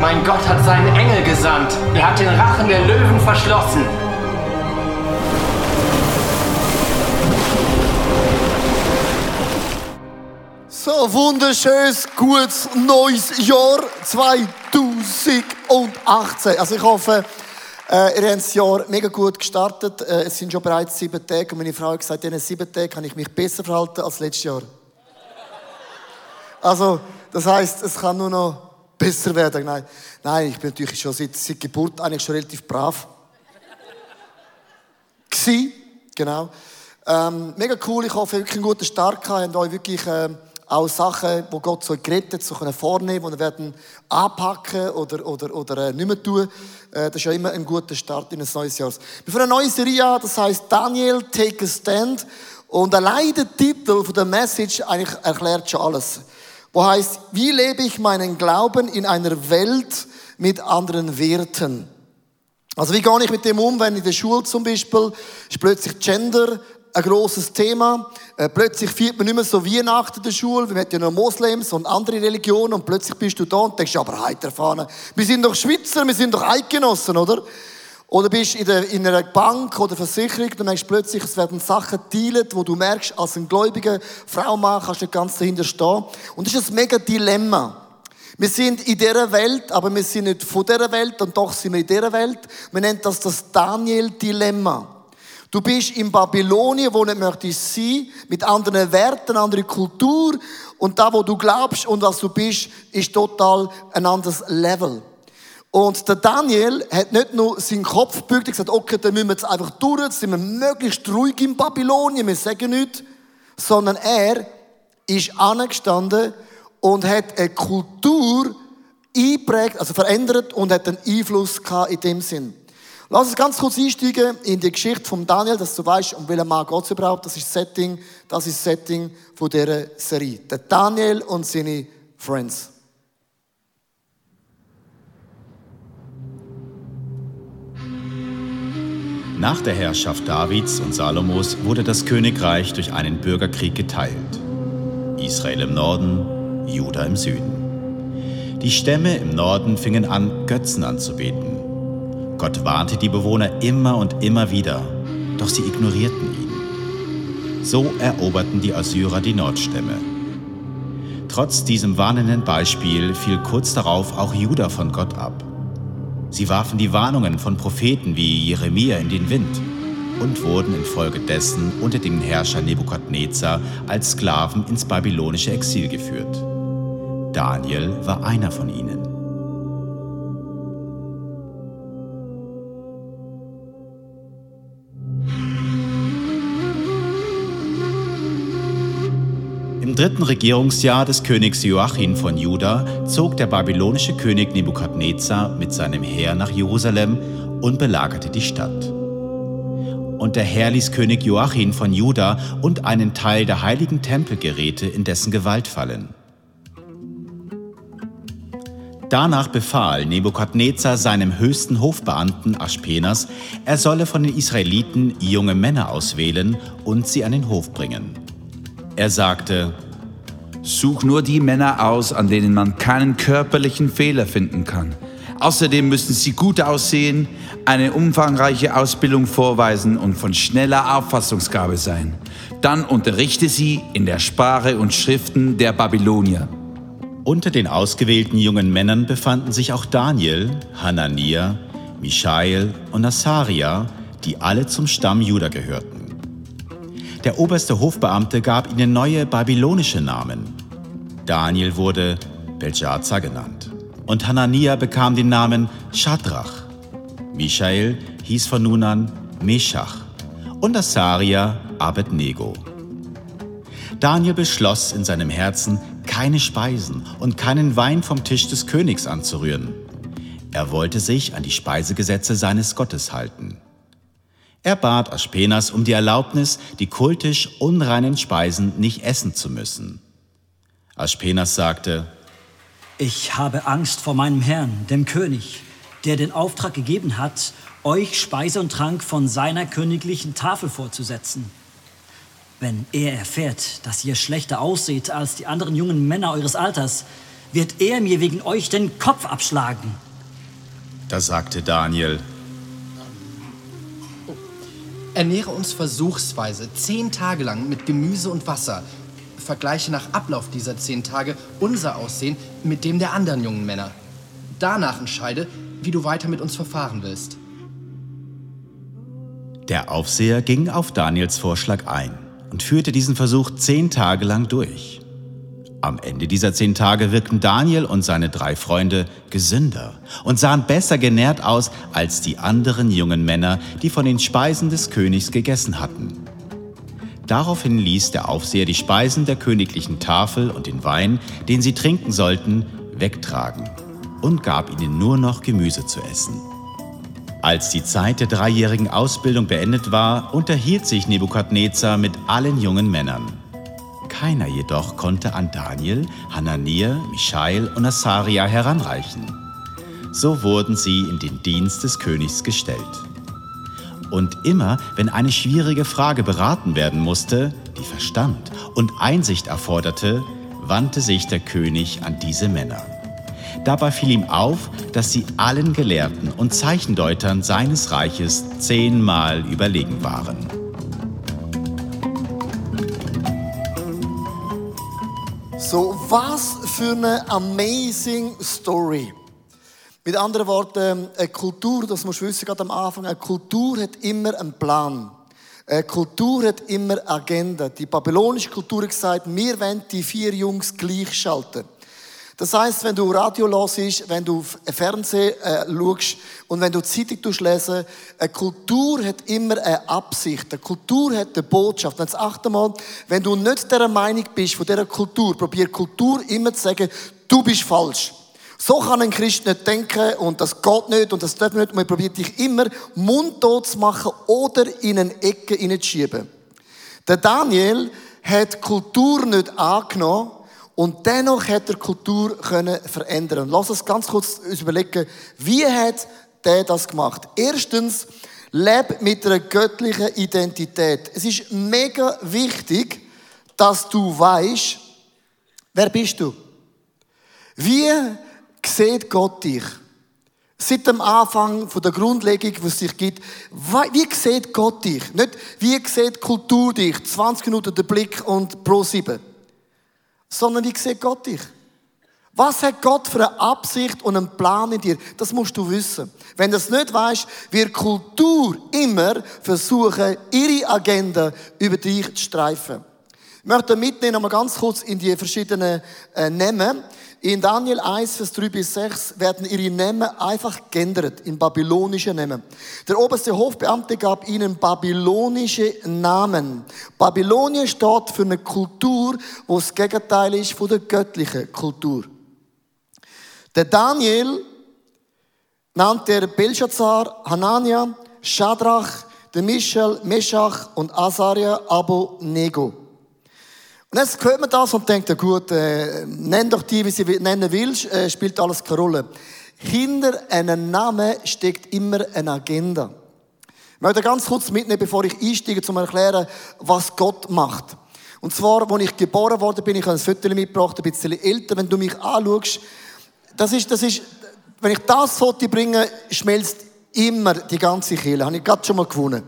Mein Gott hat seinen Engel gesandt. Er hat den Rachen der Löwen verschlossen. So, wunderschönes, gutes, neues Jahr 2018. Also ich hoffe, äh, ihr habt das Jahr mega gut gestartet. Äh, es sind schon bereits sieben Tage und meine Frau hat gesagt, in diesen sieben Tagen kann ich mich besser verhalten als letztes Jahr. Also, das heißt, es kann nur noch besser werden. Nein, nein ich bin natürlich schon seit, seit Geburt eigentlich schon relativ brav. Gsi, genau. Ähm, mega cool, ich hoffe, wirklich einen guten Start gehabt. Ihr euch wirklich ähm, auch Sachen, wo Gott so gerettet, so können vornehmen, die wir anpacken oder, oder, oder äh, nicht mehr tun. Äh, das ist ja immer ein guter Start in ein neues Jahr. Wir fangen eine neue Serie an, das heißt Daniel, Take a Stand. Und allein der Titel der Message eigentlich erklärt schon alles wo heißt, wie lebe ich meinen Glauben in einer Welt mit anderen Werten? Also wie gehe ich mit dem um, wenn in der Schule zum Beispiel ist plötzlich Gender ein großes Thema. Äh, plötzlich feiert man nicht mehr so Weihnachten in der Schule, wir haben ja noch Moslems und andere Religionen und plötzlich bist du da und denkst, aber heiter Fahne, wir sind doch Schweizer, wir sind doch Eidgenossen, oder? Oder bist in, der, in einer Bank oder Versicherung, dann merkst plötzlich, es werden Sachen teilt, wo du merkst, als ein gläubiger Frau, Mann, kannst du nicht ganz dahinter stehen. Und das ist ein mega Dilemma. Wir sind in dieser Welt, aber wir sind nicht von dieser Welt und doch sind wir in dieser Welt. Man nennt das das Daniel-Dilemma. Du bist in Babylonien, wo nicht möchtest sein, mit anderen Werten, andere Kultur. Und da, wo du glaubst und was du bist, ist total ein anderes Level. Und der Daniel hat nicht nur seinen Kopf gebückt und gesagt, okay, dann müssen wir jetzt einfach durch, jetzt sind wir möglichst ruhig in Babylonien, wir sagen nichts, sondern er ist angestanden und hat eine Kultur eingeprägt, also verändert und hat einen Einfluss gehabt in dem Sinn. Lass uns ganz kurz einsteigen in die Geschichte von Daniel, dass du weißt, um welchen Mann es überhaupt. Das ist das Setting, das ist das Setting von dieser Serie. Der Daniel und seine Friends. Nach der Herrschaft Davids und Salomos wurde das Königreich durch einen Bürgerkrieg geteilt. Israel im Norden, Juda im Süden. Die Stämme im Norden fingen an, Götzen anzubeten. Gott warnte die Bewohner immer und immer wieder, doch sie ignorierten ihn. So eroberten die Assyrer die Nordstämme. Trotz diesem warnenden Beispiel fiel kurz darauf auch Juda von Gott ab. Sie warfen die Warnungen von Propheten wie Jeremia in den Wind und wurden infolgedessen unter dem Herrscher Nebukadnezar als Sklaven ins babylonische Exil geführt. Daniel war einer von ihnen. Dritten Regierungsjahr des Königs Joachim von Juda zog der babylonische König Nebukadnezar mit seinem Heer nach Jerusalem und belagerte die Stadt. Und der Herr ließ König Joachim von Juda und einen Teil der heiligen Tempelgeräte in dessen Gewalt fallen. Danach befahl Nebukadnezar seinem höchsten Hofbeamten Aspenas, er solle von den Israeliten junge Männer auswählen und sie an den Hof bringen. Er sagte, Such nur die Männer aus, an denen man keinen körperlichen Fehler finden kann. Außerdem müssen sie gut aussehen, eine umfangreiche Ausbildung vorweisen und von schneller Auffassungsgabe sein. Dann unterrichte sie in der Sprache und Schriften der Babylonier. Unter den ausgewählten jungen Männern befanden sich auch Daniel, Hanania, Michael und Asaria, die alle zum Stamm Juda gehörten. Der oberste Hofbeamte gab ihnen neue babylonische Namen. Daniel wurde Belshazzar genannt und Hanania bekam den Namen Shadrach. Michael hieß von nun an Meshach und Asaria Abednego. Daniel beschloss in seinem Herzen, keine Speisen und keinen Wein vom Tisch des Königs anzurühren. Er wollte sich an die Speisegesetze seines Gottes halten. Er bat Aspenas um die Erlaubnis, die kultisch unreinen Speisen nicht essen zu müssen. Aspenas sagte, Ich habe Angst vor meinem Herrn, dem König, der den Auftrag gegeben hat, euch Speise und Trank von seiner königlichen Tafel vorzusetzen. Wenn er erfährt, dass ihr schlechter ausseht als die anderen jungen Männer eures Alters, wird er mir wegen euch den Kopf abschlagen. Da sagte Daniel, Ernähre uns versuchsweise zehn Tage lang mit Gemüse und Wasser. Vergleiche nach Ablauf dieser zehn Tage unser Aussehen mit dem der anderen jungen Männer. Danach entscheide, wie du weiter mit uns verfahren willst. Der Aufseher ging auf Daniels Vorschlag ein und führte diesen Versuch zehn Tage lang durch. Am Ende dieser zehn Tage wirkten Daniel und seine drei Freunde gesünder und sahen besser genährt aus als die anderen jungen Männer, die von den Speisen des Königs gegessen hatten. Daraufhin ließ der Aufseher die Speisen der königlichen Tafel und den Wein, den sie trinken sollten, wegtragen und gab ihnen nur noch Gemüse zu essen. Als die Zeit der dreijährigen Ausbildung beendet war, unterhielt sich Nebukadnezar mit allen jungen Männern. Keiner jedoch konnte an Daniel, Hanania, Michael und Asaria heranreichen. So wurden sie in den Dienst des Königs gestellt. Und immer, wenn eine schwierige Frage beraten werden musste, die Verstand und Einsicht erforderte, wandte sich der König an diese Männer. Dabei fiel ihm auf, dass sie allen Gelehrten und Zeichendeutern seines Reiches zehnmal überlegen waren. So, was für eine amazing Story. Mit anderen Worten, eine Kultur, das musst du wissen, gerade am Anfang, eine Kultur hat immer einen Plan. Eine Kultur hat immer Agenda. Die babylonische Kultur hat gesagt, wir wollen die vier Jungs gleichschalten. Das heißt, wenn du Radio hörst, wenn du Fernsehen äh, schaust und wenn du Zeitung lesen, eine Kultur hat immer eine Absicht. Eine Kultur hat eine Botschaft. Und achte mal, wenn du nicht der Meinung bist von dieser Kultur, probier Kultur immer zu sagen, du bist falsch. So kann ein Christ nicht denken und das geht nicht und das darf nicht. Man probiert dich immer mundtot zu machen oder in eine Ecke hineinzuschieben. Der Daniel hat Kultur nicht angenommen, und dennoch hat er Kultur können verändern. Lass uns ganz kurz überlegen, wie hat der das gemacht? Erstens, leb mit einer göttlichen Identität. Es ist mega wichtig, dass du weißt, wer bist du? Wie sieht Gott dich? Seit dem Anfang von der Grundlegung, was es dich gibt, wie sieht Gott dich? Nicht, wie sieht Kultur dich? 20 Minuten der Blick und pro 7 sondern wie sieht Gott dich? Was hat Gott für eine Absicht und einen Plan in dir? Das musst du wissen. Wenn du es nicht weißt, wird Kultur immer versuchen, ihre Agenda über dich zu streifen. Ich möchte mitnehmen, nochmal ganz kurz in die verschiedenen äh, Namen. In Daniel 1, Vers 3 bis 6 werden ihre Namen einfach geändert in babylonische Namen. Der oberste Hofbeamte gab ihnen babylonische Namen. Babylonien steht für eine Kultur, wo das Gegenteil ist von der göttlichen Kultur. Der Daniel nannte der Belshazzar, Hanania, Shadrach, der Michel, Meshach und Azaria Nego. Und jetzt hört man das und denkt, ja gut, äh, nenn doch die, wie sie nennen willst, äh, spielt alles keine Rolle. Hinter einem Namen steckt immer eine Agenda. Ich möchte ganz kurz mitnehmen, bevor ich einsteige, um zu erklären, was Gott macht. Und zwar, als ich geboren worden bin, ich ein Foto mitgebracht, ein bisschen älter, wenn du mich anschaust, das ist, das ist, wenn ich das Foto bringe, schmelzt immer die ganze Kehle. Habe ich gerade schon mal gewonnen.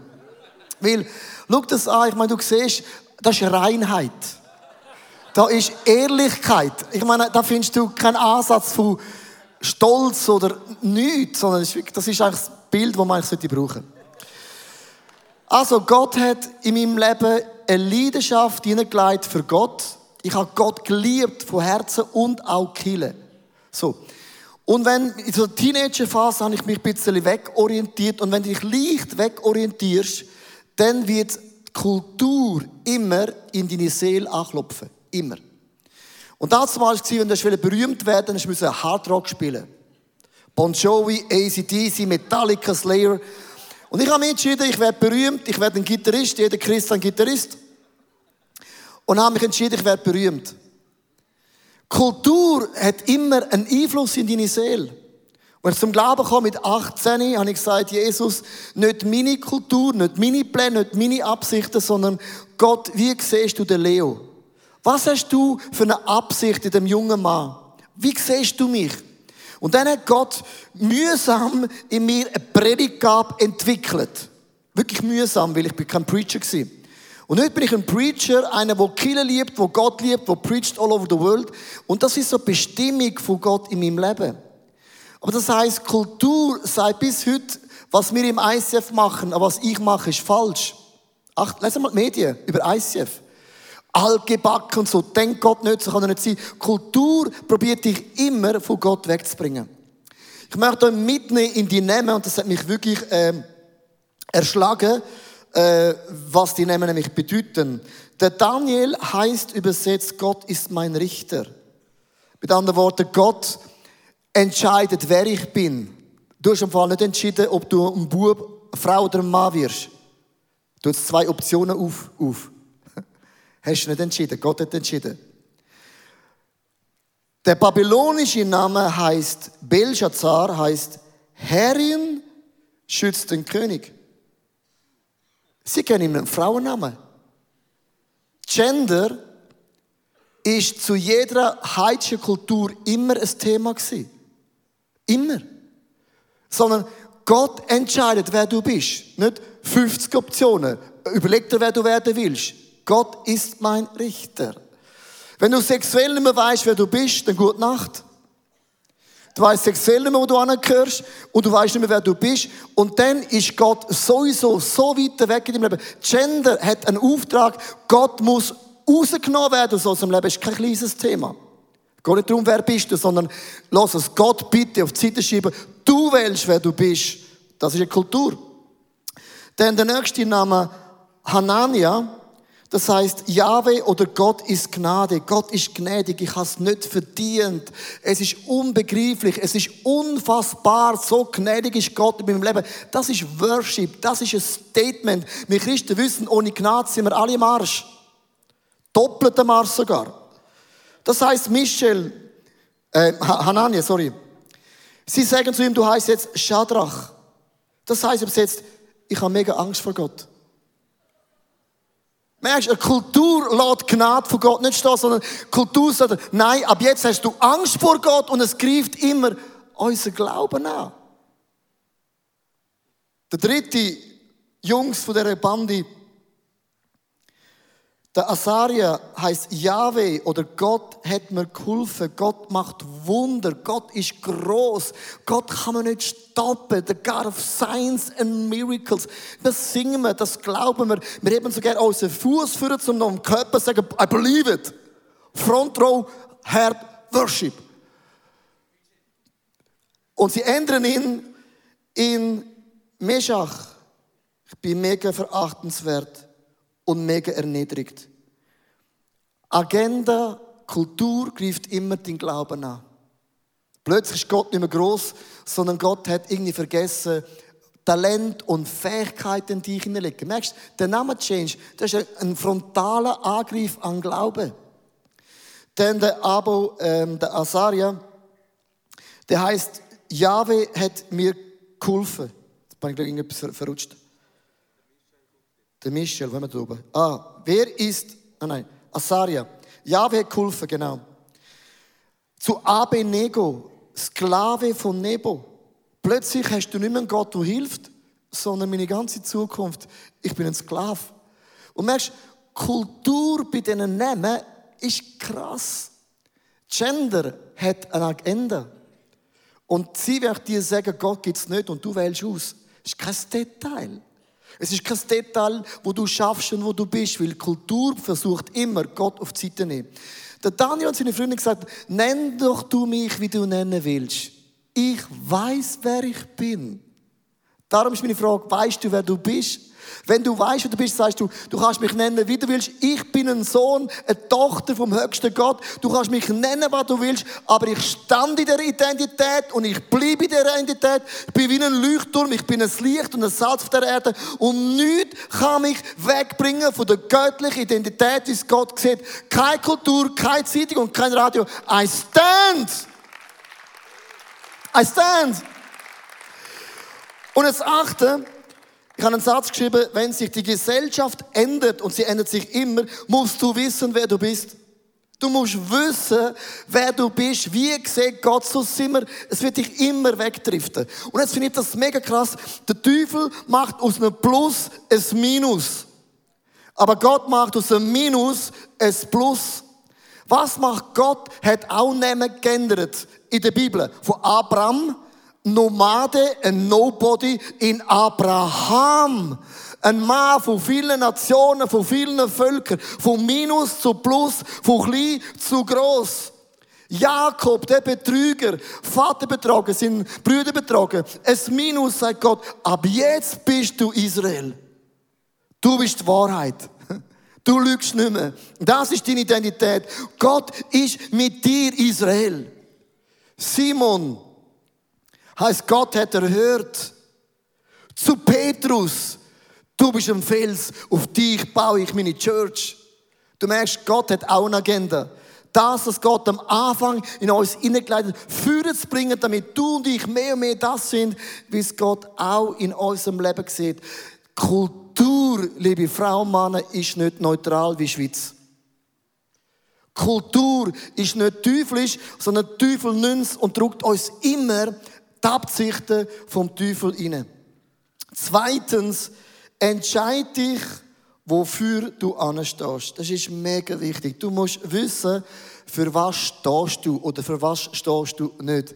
Weil, schau das an, ich meine, du siehst, das ist Reinheit. Da ist Ehrlichkeit. Ich meine, da findest du keinen Ansatz von Stolz oder nichts, sondern das ist eigentlich das Bild, das man eigentlich brauchen sollte. Also, Gott hat in meinem Leben eine Leidenschaft hineingelegt für Gott. Ich habe Gott geliebt von Herzen und auch Kille. So. Und wenn, in der Teenagerphase habe ich mich ein bisschen wegorientiert. Und wenn du dich leicht wegorientierst, dann wird die Kultur immer in deine Seele anklopfen. Immer. Und das war es, wenn du berühmt werden musst, musst du Hardrock spielen. Bon Jovi, ACDC, Metallica, Slayer. Und ich habe mich entschieden, ich werde berühmt, ich werde ein Gitarrist, jeder Christ ein Gitarrist. Und habe mich entschieden, ich werde berühmt. Kultur hat immer einen Einfluss in deine Seele. Als ich zum Glauben kam mit 18, habe ich gesagt, Jesus, nicht meine Kultur, nicht meine Pläne, nicht meine Absichten, sondern Gott, wie siehst du den Leo? Was hast du für eine Absicht in dem jungen Mann? Wie siehst du mich? Und dann hat Gott mühsam in mir eine Predigtgabe entwickelt. Wirklich mühsam, weil ich kein Preacher war. Und heute bin ich ein Preacher, einer, der Kille liebt, der Gott liebt, der preacht all over the world. Und das ist so die Bestimmung von Gott in meinem Leben. Aber das heißt, Kultur sei bis heute, was wir im ICF machen, aber was ich mache, ist falsch. Ach, lesen mal die Medien über ICF. Allgebacken so. Denkt Gott nicht, so kann er nicht sein. Kultur probiert dich immer von Gott wegzubringen. Ich möchte euch mitnehmen in die Namen und das hat mich wirklich äh, erschlagen, äh, was die Namen nämlich bedeuten. Der Daniel heißt übersetzt, Gott ist mein Richter. Mit anderen Worten, Gott entscheidet, wer ich bin. Du hast im Fall nicht entschieden, ob du ein Bub, eine Frau oder ein Mann wirst. Du hast zwei Optionen auf. auf. Hast du nicht entschieden, Gott hat entschieden. Der babylonische Name heißt Belshazzar, heißt Herrin schützt den König. Sie kennen ihm einen Frauennamen. Gender ist zu jeder heidischen Kultur immer ein Thema gewesen. Immer. Sondern Gott entscheidet, wer du bist. Nicht 50 Optionen. Überleg dir, wer du werden willst. Gott ist mein Richter. Wenn du sexuell nicht mehr weißt, wer du bist, dann gute Nacht. Du weißt sexuell nicht mehr, wo du angehörst und du weißt nicht mehr, wer du bist. Und dann ist Gott sowieso so weit weg in deinem Leben. Gender hat einen Auftrag. Gott muss rausgenommen werden aus unserem Leben. Das ist kein kleines Thema. Geht nicht darum, wer bist du, sondern lass es Gott bitte auf die Seite schieben. Du wählst, wer du bist. Das ist eine Kultur. Dann der nächste Name, Hanania. Das heißt, Jahwe oder Gott ist Gnade. Gott ist gnädig. Ich habe es nicht verdient. Es ist unbegreiflich. Es ist unfassbar. So gnädig ist Gott in meinem Leben. Das ist Worship. Das ist ein Statement. Wir Christen wissen, ohne Gnade sind wir alle im Arsch. Doppelter Marsch sogar. Das heißt, Michel, äh, Hanania, sorry. Sie sagen zu ihm, du heißt jetzt Shadrach. Das heißt übersetzt, ich habe mega Angst vor Gott. Merkst, eine Kultur lässt Gnade von Gott nicht stehen, sondern Kultur sagt, nein, ab jetzt hast du Angst vor Gott und es greift immer unser Glauben an. Der dritte Jungs von dieser Bande, der Asaria heißt Yahweh oder Gott hat mir geholfen. Gott macht Wunder. Gott ist groß. Gott kann man nicht stoppen. The God of Signs and Miracles. Das singen wir, das glauben wir. Wir haben sogar unseren Fuß führen zum noch Körper sagen, I believe it. Front Row, Heart, Worship. Und sie ändern ihn in Meshach. Ich bin mega verachtenswert und mega erniedrigt. Agenda, Kultur greift immer den Glauben an. Plötzlich ist Gott nicht mehr groß, sondern Gott hat irgendwie vergessen, Talent und Fähigkeiten, die ich hineinlege. Merkst du, der Name Change, das ist ein frontaler Angriff an Glauben. Denn der Abo, ähm, der Asaria, der heißt, Jahwe hat mir geholfen. Jetzt bin ich gleich irgendetwas verrutscht. Der Michel, wenn wir da oben. Ah, wer ist, ah nein, Asaria. Ja, wer geholfen, genau. Zu Abenego, Sklave von Nebo. Plötzlich hast du nicht mehr einen Gott, der hilft, sondern meine ganze Zukunft. Ich bin ein Sklave. Und merkst, Kultur bei diesen Namen ist krass. Gender hat eine Agenda. Und sie wird dir sagen, Gott gibt es nicht und du wählst aus. Das ist kein Detail. Es ist kein Detail, wo du schaffst und wo du bist, weil Kultur versucht immer, Gott auf die Seite zu nehmen. Der Daniel und seine Freunde gesagt, nenn doch du mich, wie du nennen willst. Ich weiß, wer ich bin. Darum ist meine Frage, weißt du, wer du bist? Wenn du weißt, wer du bist, sagst du, du kannst mich nennen, wie du willst. Ich bin ein Sohn, eine Tochter vom höchsten Gott. Du kannst mich nennen, was du willst, aber ich stand in der Identität und ich bleibe in der Identität. Ich bin wie ein Leuchtturm, ich bin ein Licht und ein Salz auf der Erde und nichts kann mich wegbringen von der göttlichen Identität, wie es Gott sieht. Keine Kultur, keine Zeitung und kein Radio. I stand! I stand! Und jetzt achte, ich habe einen Satz geschrieben, wenn sich die Gesellschaft ändert und sie ändert sich immer, musst du wissen, wer du bist. Du musst wissen, wer du bist, wie sieht Gott so immer. Es wird dich immer wegdriften. Und jetzt finde ich das mega krass. Der Teufel macht aus einem Plus ein Minus. Aber Gott macht aus einem Minus ein Plus. Was macht Gott? Hat auch Namen geändert in der Bibel. Von Abraham Nomade, ein Nobody in Abraham. Ein Mann von vielen Nationen, von vielen Völkern, von Minus zu Plus, von klein zu groß. Jakob, der Betrüger, Vater betrogen, sind Brüder betrogen. Es Minus, sagt Gott, ab jetzt bist du Israel. Du bist die Wahrheit. Du lügst nicht mehr. Das ist deine Identität. Gott ist mit dir Israel. Simon, heißt Gott hat erhört. Zu Petrus, du bist ein Fels, auf dich baue ich meine Church. Du merkst, Gott hat auch eine Agenda. Das, was Gott am Anfang in uns hineingeleitet hat, führen zu bringen, damit du und ich mehr und mehr das sind, wie es Gott auch in unserem Leben sieht. Kultur, liebe Frauen und Männer, ist nicht neutral wie Schweiz. Kultur ist nicht teuflisch, sondern Teufel nimmt und druckt uns immer die Absichten vom Teufel inne. Zweitens, entscheide dich, wofür du anstehst. Das ist mega wichtig. Du musst wissen, für was stehst du oder für was stehst du nicht.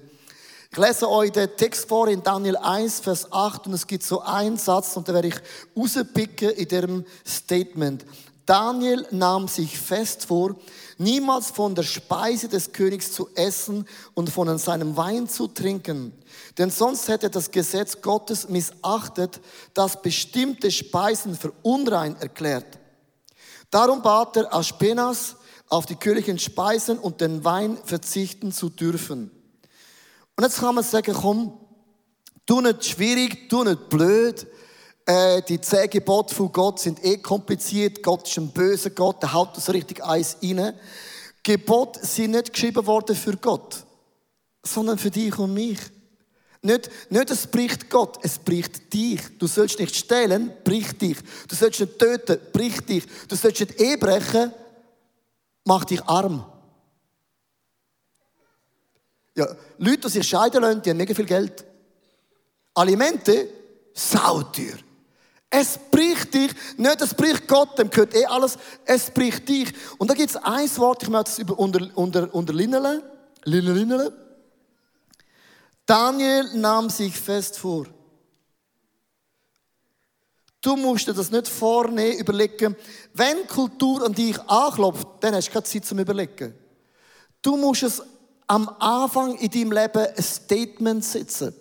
Ich lese euch den Text vor in Daniel 1, Vers 8 und es gibt so einen Satz und da werde ich rauspicken in dem Statement. Daniel nahm sich fest vor, niemals von der Speise des Königs zu essen und von seinem Wein zu trinken. Denn sonst hätte das Gesetz Gottes missachtet, das bestimmte Speisen für unrein erklärt. Darum bat er Aspenas, auf die königlichen Speisen und den Wein verzichten zu dürfen. Und jetzt kann man sagen, komm, tu nicht schwierig, tu nicht blöd, äh, die zehn Gebote von Gott sind eh kompliziert. Gott ist ein böser Gott, der haut das richtig eins rein. Gebote sind nicht geschrieben worden für Gott, sondern für dich und mich. Nicht, nicht es bricht Gott, es bricht dich. Du sollst nicht stehlen, bricht dich. Du sollst nicht töten, bricht dich. Du sollst nicht Ehe brechen, macht dich arm. Ja, Leute, die sich scheiden lassen, die haben mega viel Geld. Alimente, sauteuer. Es bricht dich, nicht es bricht Gott, dem gehört eh alles, es bricht dich. Und da gibt es ein Wort, ich möchte es über, unter, unter, unter Linnele, Linnele, Daniel nahm sich fest vor. Du musst dir das nicht vorne überlegen. Wenn Kultur an dich anklopft, dann hast du keine Zeit zum Überlegen. Du musst es am Anfang in deinem Leben ein Statement setzen.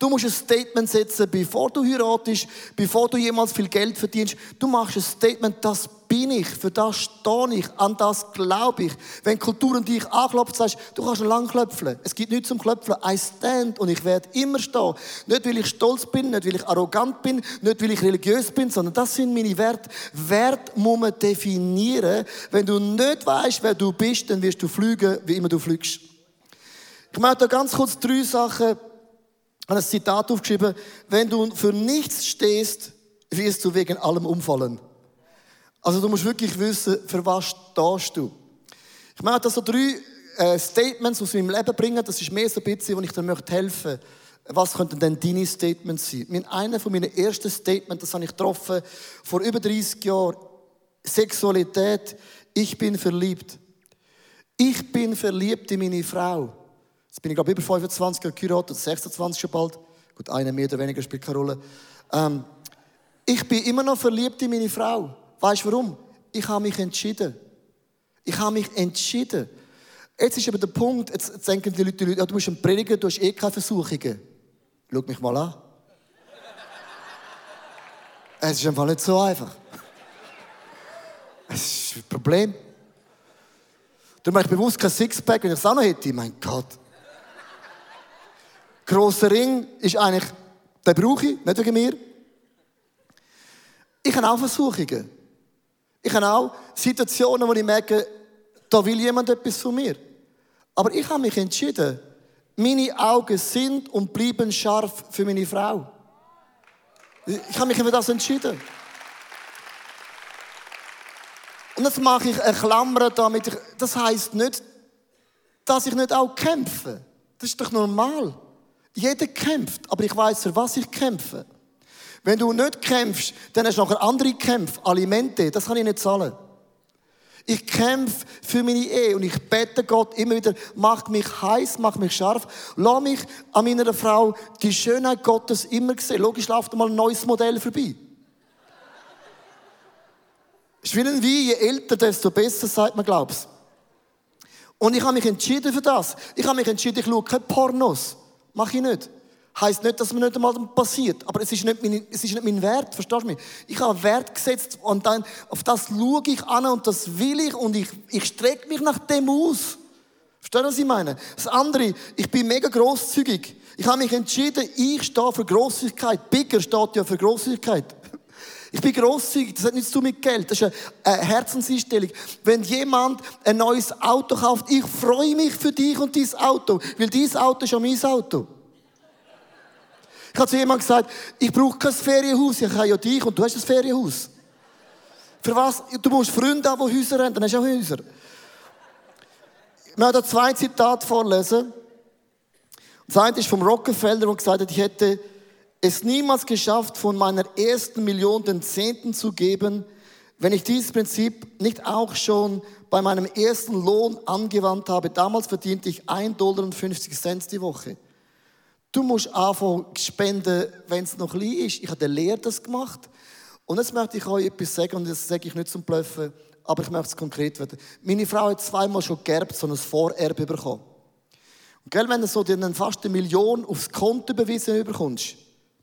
Du musst ein Statement setzen, bevor du heiratest, bevor du jemals viel Geld verdienst. Du machst ein Statement, das bin ich, für das stehe ich, an das glaube ich. Wenn Kultur dich anklopft, sagst du, kannst lang klopfen. Es gibt nichts zum Klopfen. I stand und ich werde immer stehen. Nicht, weil ich stolz bin, nicht, weil ich arrogant bin, nicht, weil ich religiös bin, sondern das sind meine Werte. Wert muss man definieren. Wenn du nicht weißt, wer du bist, dann wirst du fliegen, wie immer du fliegst. Ich möchte ganz kurz drei Sachen habe ein Zitat aufgeschrieben, wenn du für nichts stehst, wirst du wegen allem umfallen. Also du musst wirklich wissen, für was stehst du. Ich möchte also drei äh, Statements aus meinem Leben bringen, das ist mehr so ein bisschen, wo ich dir möchte helfen was könnten denn deine Statements sein? Mein, einer von meinen ersten Statements, das habe ich getroffen vor über 30 Jahren. Sexualität, ich bin verliebt. Ich bin verliebt in meine Frau. Jetzt bin ich, glaube über 25 geheiratet, 26 schon bald. Gut, eine mehr oder weniger spielt keine Rolle. Ähm, ich bin immer noch verliebt in meine Frau. Weißt du warum? Ich habe mich entschieden. Ich habe mich entschieden. Jetzt ist aber der Punkt, jetzt, denken die Leute, die Leute ja, du bist ein Prediger, du hast eh keine Versuchungen. Schau mich mal an. Es ist einfach nicht so einfach. Es ist ein Problem. Du machst bewusst kein Sixpack, wenn ich es auch noch hätte. Mein Gott. Grosser Ring ist eigentlich, den brauche ich, nicht wegen mir. Ich habe auch Versuchungen. Ich habe auch Situationen, wo ich merke, da will jemand etwas von mir. Aber ich habe mich entschieden, meine Augen sind und bleiben scharf für meine Frau. Ich habe mich für das entschieden. Und das mache ich eine Klammer damit. Das heißt nicht, dass ich nicht auch kämpfe. Das ist doch normal. Jeder kämpft, aber ich weiß, für was ich kämpfe. Wenn du nicht kämpfst, dann hast du nachher andere Kämpfe, Alimente, das kann ich nicht zahlen. Ich kämpfe für meine Ehe und ich bete Gott immer wieder, mach mich heiß, mach mich scharf, lass mich an meiner Frau die Schönheit Gottes immer sehen. Logisch läuft mal ein neues Modell vorbei. Es ist wie ein Wein, je älter, desto besser, sagt man, glaubst Und ich habe mich entschieden für das. Ich habe mich entschieden, ich schaue keine Pornos. Mache ich nicht. Heißt nicht, dass mir nicht einmal passiert. Aber es ist nicht mein, es ist nicht mein Wert. Verstehst du mich? Ich habe Wert gesetzt und dann, auf das schaue ich an und das will ich und ich, ich strecke mich nach dem aus. Verstehst du, was ich meine? Das andere, ich bin mega großzügig. Ich habe mich entschieden, ich stehe für Großzügigkeit. Bigger steht ja für Großzügigkeit. Ich bin großzügig, das hat nichts zu tun mit Geld, das ist eine Herzenseinstellung. Wenn jemand ein neues Auto kauft, ich freue mich für dich und dieses Auto, weil dieses Auto ist ja mein Auto. Ich habe zu jemandem gesagt, ich brauche kein Ferienhaus, ich habe ja dich und du hast ein Ferienhaus. Für was? Du musst Freunde haben, die Häuser haben, dann hast du auch Häuser. Ich möchte zwei Zitate vorlesen. Das eine ist vom Rockefeller, der gesagt hat, ich hätte es niemals geschafft, von meiner ersten Million den Zehnten zu geben, wenn ich dieses Prinzip nicht auch schon bei meinem ersten Lohn angewandt habe. Damals verdiente ich 1,50 Dollar die Woche. Du musst anfangen spenden, wenn es noch klein ist. Ich habe der Lehre das gemacht. Und jetzt möchte ich euch etwas sagen, und das sage ich nicht zum Bluffen, aber ich möchte es konkret werden. Meine Frau hat zweimal schon geerbt, so ein Vorerbe bekommen. Und gell, wenn du so dir fast eine Million aufs Konto überwiesen bekommst,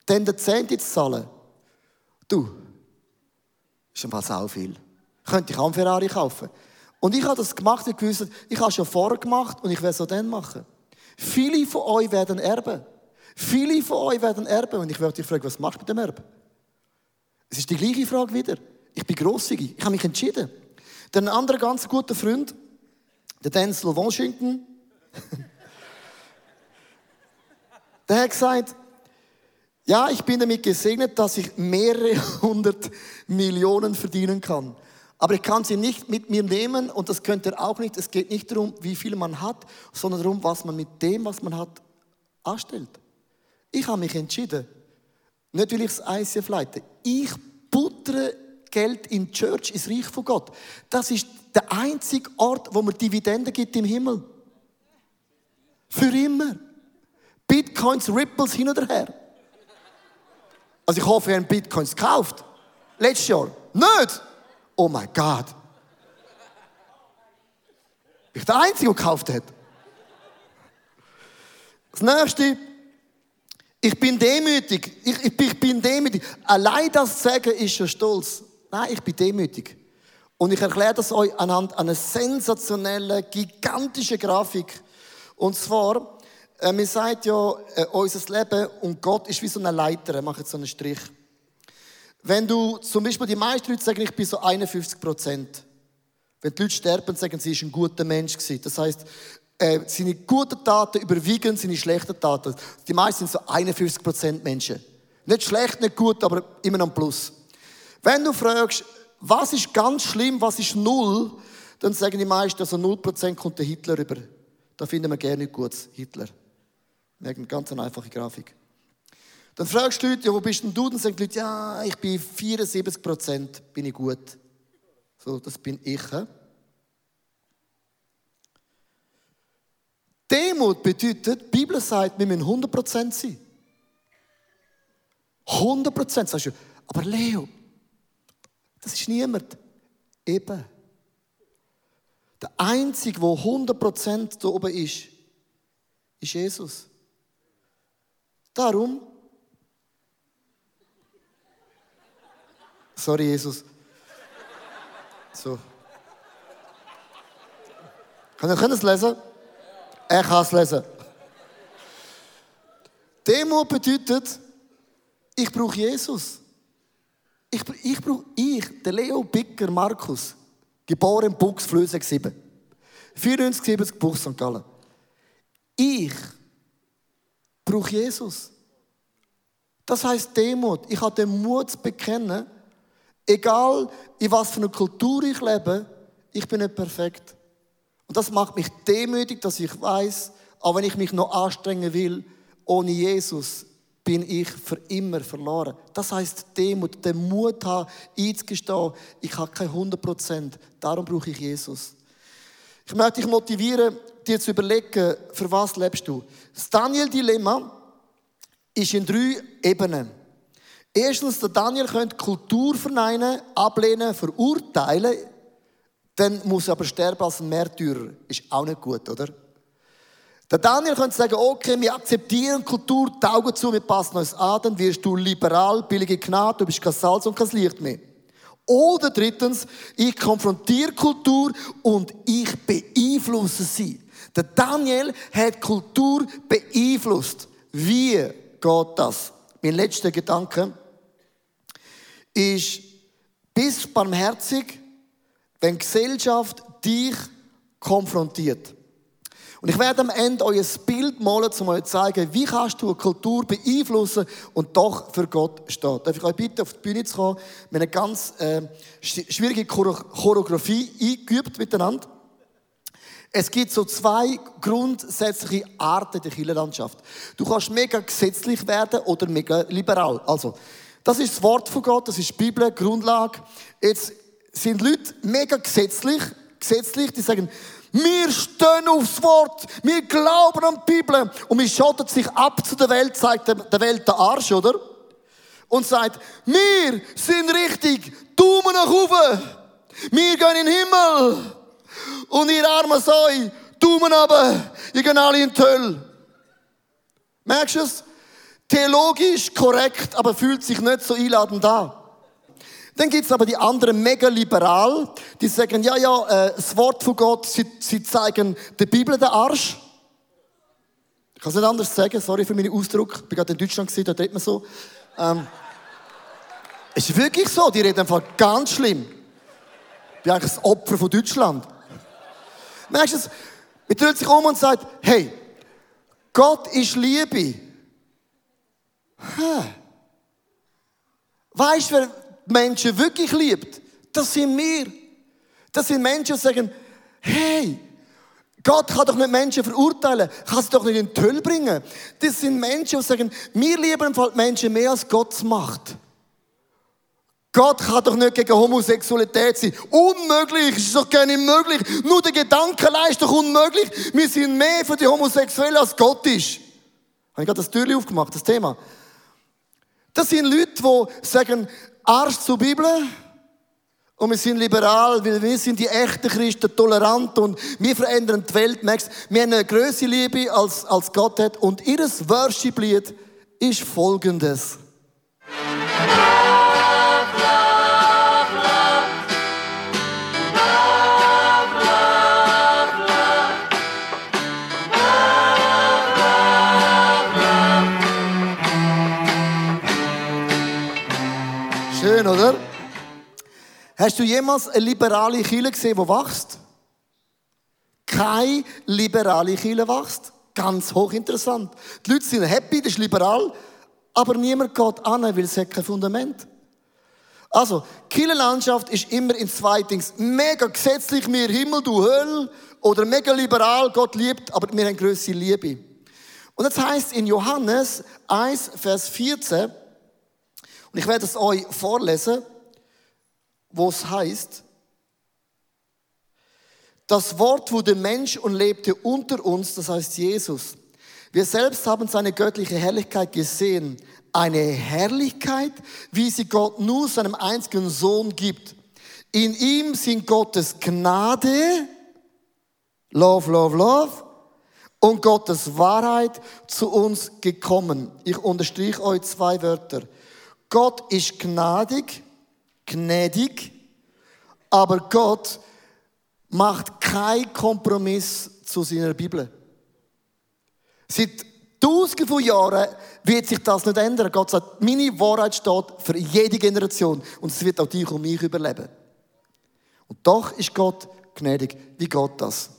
dann den Zehnte zu zahlen, du, ist Fall sau viel. Könnte ich auch einen Ferrari kaufen. Und ich habe das gemacht, ich gewusst, ich habe es schon vorher gemacht und ich werde es auch dann machen. Viele von euch werden erben. Viele von euch werden erben. Und ich werde dich fragen, was machst du mit dem Erben? Es ist die gleiche Frage wieder. Ich bin grosszügig. Ich habe mich entschieden. Dann ein anderer ganz guter Freund, der Denzel Washington, der hat gesagt, ja, ich bin damit gesegnet, dass ich mehrere hundert Millionen verdienen kann. Aber ich kann sie nicht mit mir nehmen und das könnt ihr auch nicht. Es geht nicht darum, wie viel man hat, sondern darum, was man mit dem, was man hat, anstellt. Ich habe mich entschieden, nicht weil ich das ICF leite, ich buttere Geld in die Church, ins Reich von Gott. Das ist der einzige Ort, wo man Dividenden gibt im Himmel. Für immer. Bitcoins, Ripples hin oder her. Also ich hoffe, ihr habt Bitcoins gekauft. Letztes Jahr. Nicht! Oh mein Gott. Ich der Einzige, der gekauft hat. Das nächste, ich bin demütig. Ich, ich, ich, bin demütig. Allein das zu sagen ist schon stolz. Nein, ich bin demütig. Und ich erkläre das euch anhand einer sensationellen, gigantischen Grafik. Und zwar, äh, mir sagt ja, äh, unser Leben und Gott ist wie so eine Leiter. Ich mache jetzt so einen Strich. Wenn du zum Beispiel die meisten Leute sagen, ich bin so 51 Prozent. Wenn die Leute sterben, sagen sie, ist ein guter Mensch gewesen. Das heißt, äh, seine guten Taten überwiegen seine schlechten Taten. Die meisten sind so 51 Prozent Menschen. Nicht schlecht, nicht gut, aber immer noch ein Plus. Wenn du fragst, was ist ganz schlimm, was ist null, dann sagen die meisten, also 0 Prozent kommt der Hitler über. Da finden wir gerne nicht gut, Hitler. Eine ganz einfache Grafik. Dann fragst du Leute, ja, wo bist denn du? Dann sagen die Leute, ja, ich bin 74 Prozent, bin ich gut. So, das bin ich. He? Demut bedeutet, die Bibel sagt, wir müssen 100 Prozent sein. 100 Prozent, sagst du, aber Leo, das ist niemand. Eben. Der Einzige, der 100 Prozent da oben ist, ist Jesus. Darum Sorry, Jesus. So. Kann ihr es lesen? Er kann es lesen. Demut bedeutet, ich brauche Jesus. Ich, ich brauche ich, der Leo Bicker Markus, geboren in Buchs, Flösig 7. 94, 70 Buchs St. Gallen. Ich brauche Jesus. Das heißt Demut. Ich habe den Mut zu bekennen, egal in was für einer Kultur ich lebe, ich bin nicht perfekt. Und das macht mich demütig, dass ich weiß, auch wenn ich mich noch anstrengen will, ohne Jesus bin ich für immer verloren. Das heißt Demut, den Mut haben, einzugestehen, ich habe kein 100 Prozent. Darum brauche ich Jesus. Ich möchte dich motivieren, dir zu überlegen, für was lebst du. Das Daniel-Dilemma ist in drei Ebenen. Erstens, der Daniel könnte Kultur verneinen, ablehnen, verurteilen. Dann muss er aber sterben als ein Märtyrer. Ist auch nicht gut, oder? Der Daniel könnte sagen, okay, wir akzeptieren Kultur, die Augen zu, wir passen uns an, dann wirst du liberal, billige Gnade, du bist kein Salz und kein Licht mehr. Oder drittens, ich konfrontiere Kultur und ich beeinflusse sie. Der Daniel hat Kultur beeinflusst. Wie geht das? Mein letzter Gedanke ist, bist barmherzig, wenn Gesellschaft dich konfrontiert. Und ich werde am Ende euch ein Bild malen, um euch zu zeigen, wie kannst du eine Kultur beeinflussen und doch für Gott stehen. Darf ich euch bitten, auf die Bühne zu kommen? Wir haben eine ganz äh, schwierige Choreografie eingeübt miteinander. Es gibt so zwei grundsätzliche Arten der Kirchenlandschaft. Du kannst mega gesetzlich werden oder mega liberal. Also, das ist das Wort von Gott, das ist die Bibel, Grundlage. Jetzt sind Leute mega gesetzlich, gesetzlich, die sagen, wir stehen aufs Wort. Wir glauben an die Bibel. Und wir schottet sich ab zu der Welt, zeigt der Welt der Arsch, oder? Und sagt, wir sind richtig. Daumen nach oben. Wir gehen in den Himmel. Und ihr armen Säu, Daumen runter. Ihr geht alle in die Hölle. Merkst du es? Theologisch korrekt, aber fühlt sich nicht so einladend an. Dann gibt's aber die anderen mega liberal, die sagen, ja, ja, äh, das Wort von Gott, sie, sie zeigen der Bibel den Arsch. Ich kann es nicht anders sagen, sorry für meinen Ausdruck. Ich bin gerade in Deutschland, da redet man so. Ähm, es ist wirklich so, die reden einfach ganz schlimm. Ich bin eigentlich das Opfer von Deutschland. Merkst du? Man dreht sich um und sagt, hey, Gott ist Liebe. Hä? Weißt du, Menschen wirklich liebt, das sind wir. Das sind Menschen, die sagen, hey, Gott kann doch nicht Menschen verurteilen, kann sie doch nicht in die Hölle bringen. Das sind Menschen, die sagen, wir lieben Menschen mehr als Gott macht. Gott kann doch nicht gegen Homosexualität sein. Unmöglich, ist doch gar nicht möglich. Nur der Gedanke ist doch unmöglich. Wir sind mehr für die Homosexuellen als Gott ist. Habe ich gerade das Türchen aufgemacht, das Thema. Das sind Leute, die sagen, Arsch zur Bibel. Und wir sind liberal, weil wir sind die echten Christen, tolerant und wir verändern die Welt. Merkst, wir haben eine größere Liebe als, als Gott hat. Und ihres Worship-Lied ist folgendes. Hast du jemals eine liberale Kirche gesehen, die wächst? Keine liberale Kirche wächst. Ganz hochinteressant. Die Leute sind happy, das ist liberal, aber niemand geht an, weil es hat kein Fundament. Also, Kirchenlandschaft ist immer in zwei Dings. Mega gesetzlich, mir Himmel, du Hölle, oder mega liberal, Gott liebt, aber wir haben größere Liebe. Und das heißt in Johannes 1, Vers 14, und ich werde es euch vorlesen, wo es heißt, das Wort wurde Mensch und lebte unter uns, das heißt Jesus. Wir selbst haben seine göttliche Herrlichkeit gesehen. Eine Herrlichkeit, wie sie Gott nur seinem einzigen Sohn gibt. In ihm sind Gottes Gnade, Love, Love, Love, und Gottes Wahrheit zu uns gekommen. Ich unterstrich euch zwei Wörter. Gott ist gnädig gnädig, aber Gott macht keinen Kompromiss zu seiner Bibel. Seit Tausenden von Jahren wird sich das nicht ändern. Gott sagt, meine Wahrheit steht für jede Generation und es wird auch dich und mich überleben. Und doch ist Gott gnädig. Wie geht das?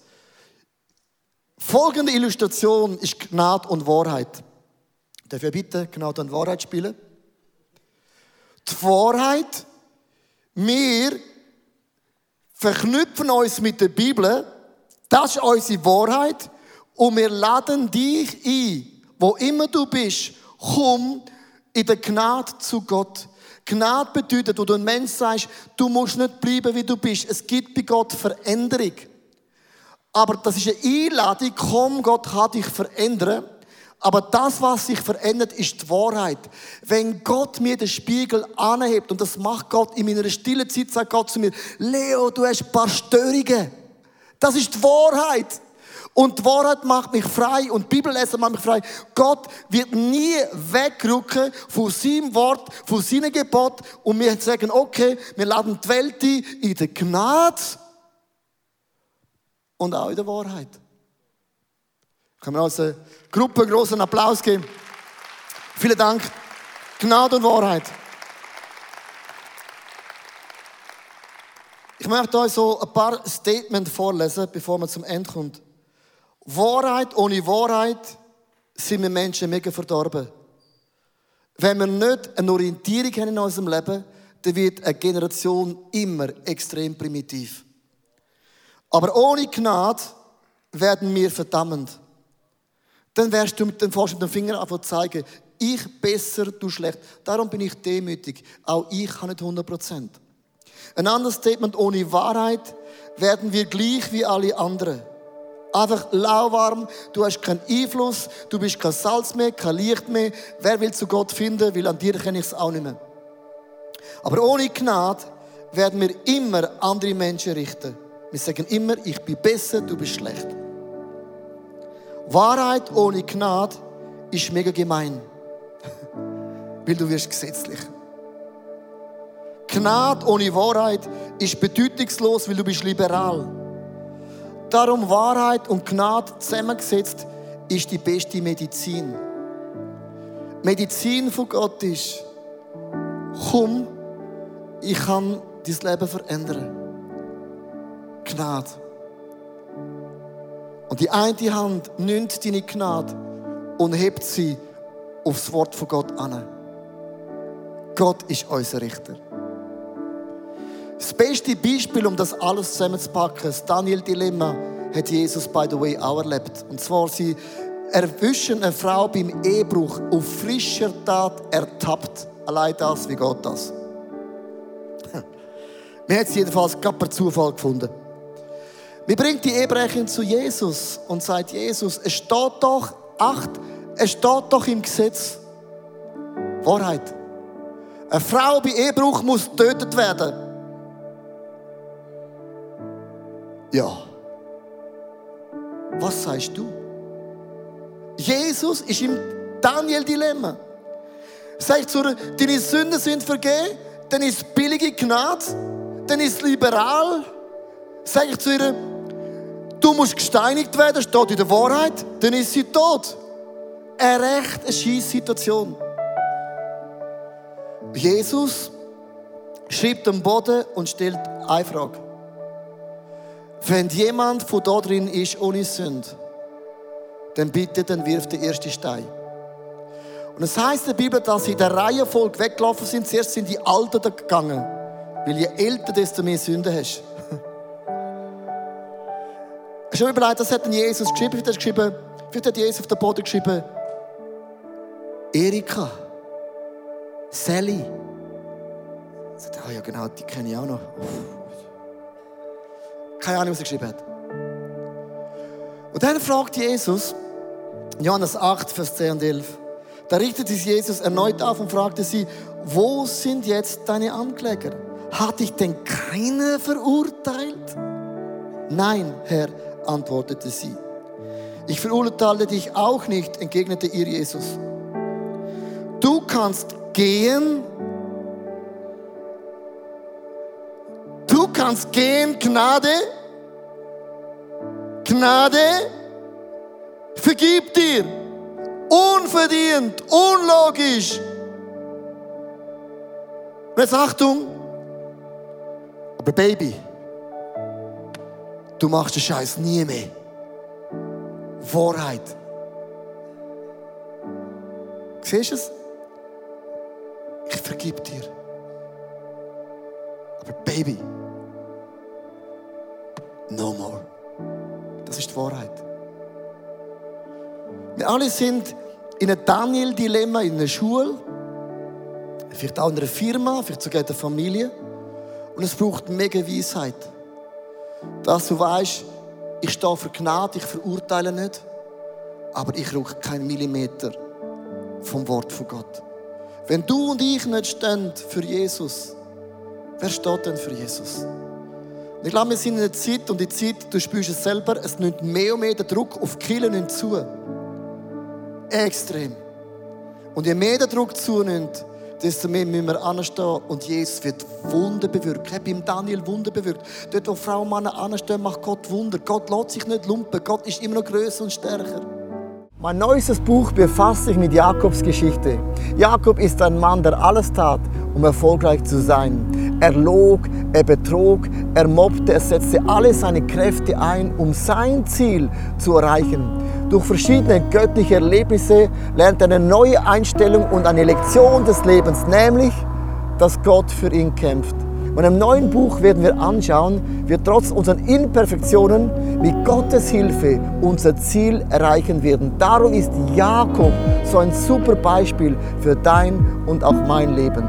Folgende Illustration ist Gnade und Wahrheit. Darf ich bitte Gnade und Wahrheit spielen? Die Wahrheit, wir verknüpfen uns mit der Bibel, das ist unsere Wahrheit und wir laden dich ein, wo immer du bist, komm in der Gnade zu Gott. Gnade bedeutet, wo du ein Mensch sagst, du musst nicht bleiben, wie du bist. Es gibt bei Gott Veränderung. Aber das ist eine Einladung, komm, Gott kann dich verändern. Aber das, was sich verändert, ist die Wahrheit. Wenn Gott mir den Spiegel anhebt, und das macht Gott in meiner stillen Zeit, sagt Gott zu mir, Leo, du hast ein paar Störungen. Das ist die Wahrheit. Und die Wahrheit macht mich frei und Bibellesen macht mich frei. Gott wird nie wegrücken von seinem Wort, von seinem Gebot und wir sagen, okay, wir laden die Welt ein in der Gnade und auch in der Wahrheit. Können wir also Gruppe großen Applaus geben? Vielen Dank. Gnade und Wahrheit. Ich möchte euch so ein paar Statements vorlesen, bevor wir zum Ende kommen. Wahrheit ohne Wahrheit sind wir Menschen mega verdorben. Wenn wir nicht eine Orientierung haben in unserem Leben, dann wird eine Generation immer extrem primitiv. Aber ohne Gnade werden wir verdammt. Dann wärst du mit dem dem Finger einfach zeigen, ich besser, du schlecht. Darum bin ich demütig. Auch ich kann nicht 100 Prozent. Ein anderes Statement, ohne Wahrheit werden wir gleich wie alle anderen. Einfach lauwarm, du hast keinen Einfluss, du bist kein Salz mehr, kein Licht mehr. Wer will zu Gott finden, weil an dir kenne ich es auch nicht mehr. Aber ohne Gnade werden wir immer andere Menschen richten. Wir sagen immer, ich bin besser, du bist schlecht. Wahrheit ohne Gnade ist mega gemein. weil du wirst gesetzlich. Gnade ohne Wahrheit ist bedeutungslos, weil du bist liberal. Darum Wahrheit und Gnade zusammengesetzt ist die beste Medizin. Medizin von Gott ist, komm, ich kann dein Leben verändern. Gnade. Und die eine Hand nimmt deine Gnade und hebt sie aufs Wort von Gott an. Gott ist unser Richter. Das beste Beispiel, um das alles zusammenzupacken, das Daniel-Dilemma, hat Jesus, by the way, auch erlebt. Und zwar, sie erwischen eine Frau beim Ehebruch auf frischer Tat ertappt. Allein das, wie geht das? Wir haben es jedenfalls gerade per Zufall gefunden. Wir bringt die Ehebrecherin zu Jesus und sagt, Jesus, es steht doch, acht, es steht doch im Gesetz, Wahrheit. Eine Frau bei Ehebruch muss getötet werden. Ja. Was sagst du? Jesus ist im Daniel-Dilemma. Sagt zu ihr, deine Sünden sind vergeben, dann ist billige Gnade, dann ist liberal. Sag ich zu ihr, du musst gesteinigt werden, steht in der Wahrheit, dann ist sie tot. Eine recht eine scheisse Situation. Jesus schreibt am Boden und stellt eine Frage. Wenn jemand von da drin ist ohne Sünde, dann bitte, dann wirft der erste Stein. Und es heißt in der Bibel, dass sie in der Reihenfolge weggelaufen sind. Zuerst sind die Alten gegangen. Weil je älter, desto mehr Sünde hast. Mir überlegt, das hat Jesus geschrieben? Vielleicht hat, geschrieben, vielleicht hat Jesus auf den Boden geschrieben, Erika, Sally. Ah ja genau, die kenne ich auch noch. Keine Ahnung, was er geschrieben hat. Und dann fragt Jesus, Johannes 8, Vers 10 und 11, da richtet sich Jesus erneut auf und fragte sie, wo sind jetzt deine Ankläger? Hat dich denn keiner verurteilt? Nein, Herr, antwortete sie. Ich verurteile dich auch nicht, entgegnete ihr Jesus. Du kannst gehen kannst gehen, Gnade. Gnade. Vergib dir. Unverdient, unlogisch. Und Achtung. Aber Baby, du machst den Scheiß nie mehr. Wahrheit. Siehst du es? Ich vergib dir. Aber Baby, no more. Das ist die Wahrheit. Wir alle sind in einem Daniel-Dilemma in einer Schule, vielleicht auch in einer Firma, vielleicht sogar in der Familie. Und es braucht mega Weisheit. Dass du weißt, ich stehe für Gnade, ich verurteile nicht, aber ich rufe keinen Millimeter vom Wort von Gott. Wenn du und ich nicht stehen für Jesus, wer steht denn für Jesus? Ich glaube, wir sind in einer Zeit, und die Zeit, du spürst es selber, es nimmt mehr und mehr der Druck auf nimmt zu. Extrem. Und je mehr der Druck zunimmt, desto mehr müssen wir anstehen und Jesus wird Wunder bewirken. Ich habe beim Daniel Wunder bewirkt. Dort, wo Frau und Männer anstehen, macht Gott Wunder. Gott lässt sich nicht lumpen. Gott ist immer noch größer und stärker. Mein neuestes Buch befasst sich mit Jakobs Geschichte. Jakob ist ein Mann, der alles tat, um erfolgreich zu sein. Er log, er betrog, er mobbte, er setzte alle seine Kräfte ein, um sein Ziel zu erreichen. Durch verschiedene göttliche Erlebnisse lernt er eine neue Einstellung und eine Lektion des Lebens, nämlich, dass Gott für ihn kämpft. Und im neuen Buch werden wir anschauen, wie trotz unseren Imperfektionen mit Gottes Hilfe unser Ziel erreichen werden. Darum ist Jakob so ein super Beispiel für dein und auch mein Leben.